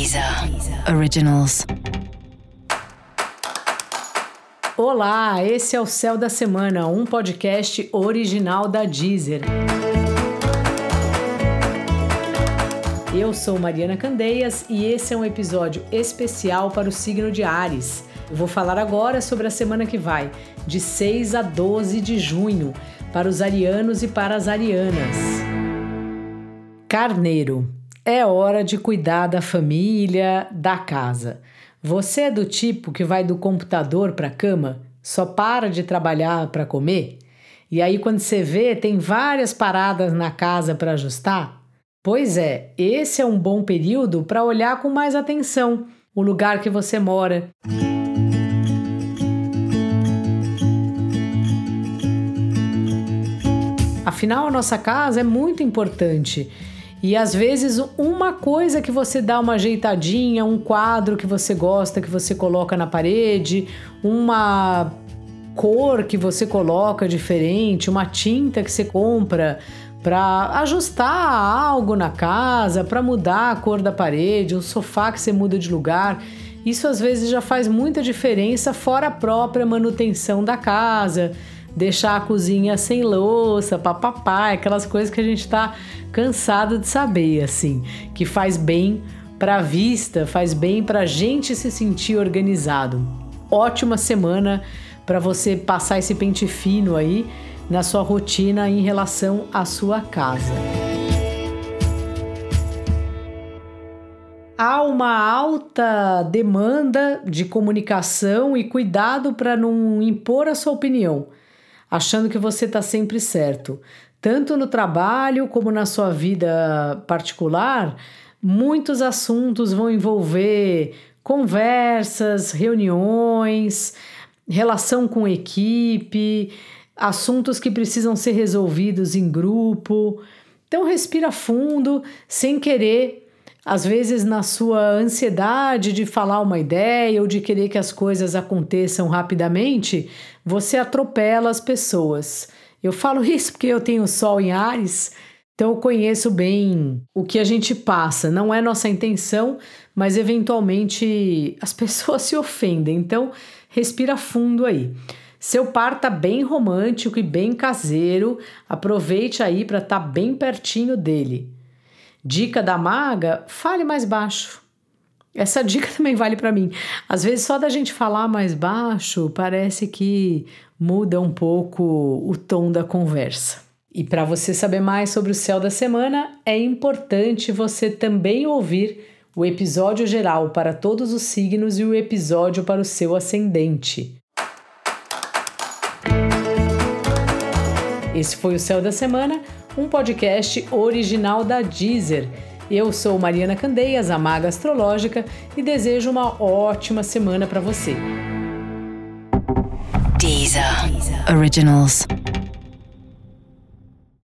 Deezer Originals. Olá, esse é o Céu da Semana, um podcast original da Deezer. Eu sou Mariana Candeias e esse é um episódio especial para o signo de Ares. Eu vou falar agora sobre a semana que vai, de 6 a 12 de junho, para os arianos e para as arianas. Carneiro. É hora de cuidar da família, da casa. Você é do tipo que vai do computador para a cama, só para de trabalhar para comer? E aí, quando você vê, tem várias paradas na casa para ajustar? Pois é, esse é um bom período para olhar com mais atenção o lugar que você mora. Afinal, a nossa casa é muito importante e às vezes uma coisa que você dá uma ajeitadinha, um quadro que você gosta, que você coloca na parede, uma cor que você coloca diferente, uma tinta que você compra para ajustar algo na casa, para mudar a cor da parede, um sofá que você muda de lugar. Isso às vezes já faz muita diferença fora a própria manutenção da casa deixar a cozinha sem louça, papapá, aquelas coisas que a gente está cansado de saber, assim, que faz bem para a vista, faz bem para a gente se sentir organizado. Ótima semana para você passar esse pente fino aí na sua rotina em relação à sua casa. há uma alta demanda de comunicação e cuidado para não impor a sua opinião achando que você está sempre certo. Tanto no trabalho como na sua vida particular, muitos assuntos vão envolver conversas, reuniões, relação com equipe, assuntos que precisam ser resolvidos em grupo. Então respira fundo, sem querer às vezes, na sua ansiedade de falar uma ideia ou de querer que as coisas aconteçam rapidamente, você atropela as pessoas. Eu falo isso porque eu tenho Sol em Ares, então eu conheço bem o que a gente passa. Não é nossa intenção, mas eventualmente as pessoas se ofendem. Então, respira fundo aí. Seu par tá bem romântico e bem caseiro. Aproveite aí para estar tá bem pertinho dele. Dica da maga: fale mais baixo. Essa dica também vale para mim. Às vezes, só da gente falar mais baixo, parece que muda um pouco o tom da conversa. E para você saber mais sobre o céu da semana, é importante você também ouvir o episódio geral para todos os signos e o episódio para o seu ascendente. Esse foi o Céu da Semana um podcast original da Deezer. Eu sou Mariana Candeias, a Maga Astrológica, e desejo uma ótima semana para você. Deezer. Originals.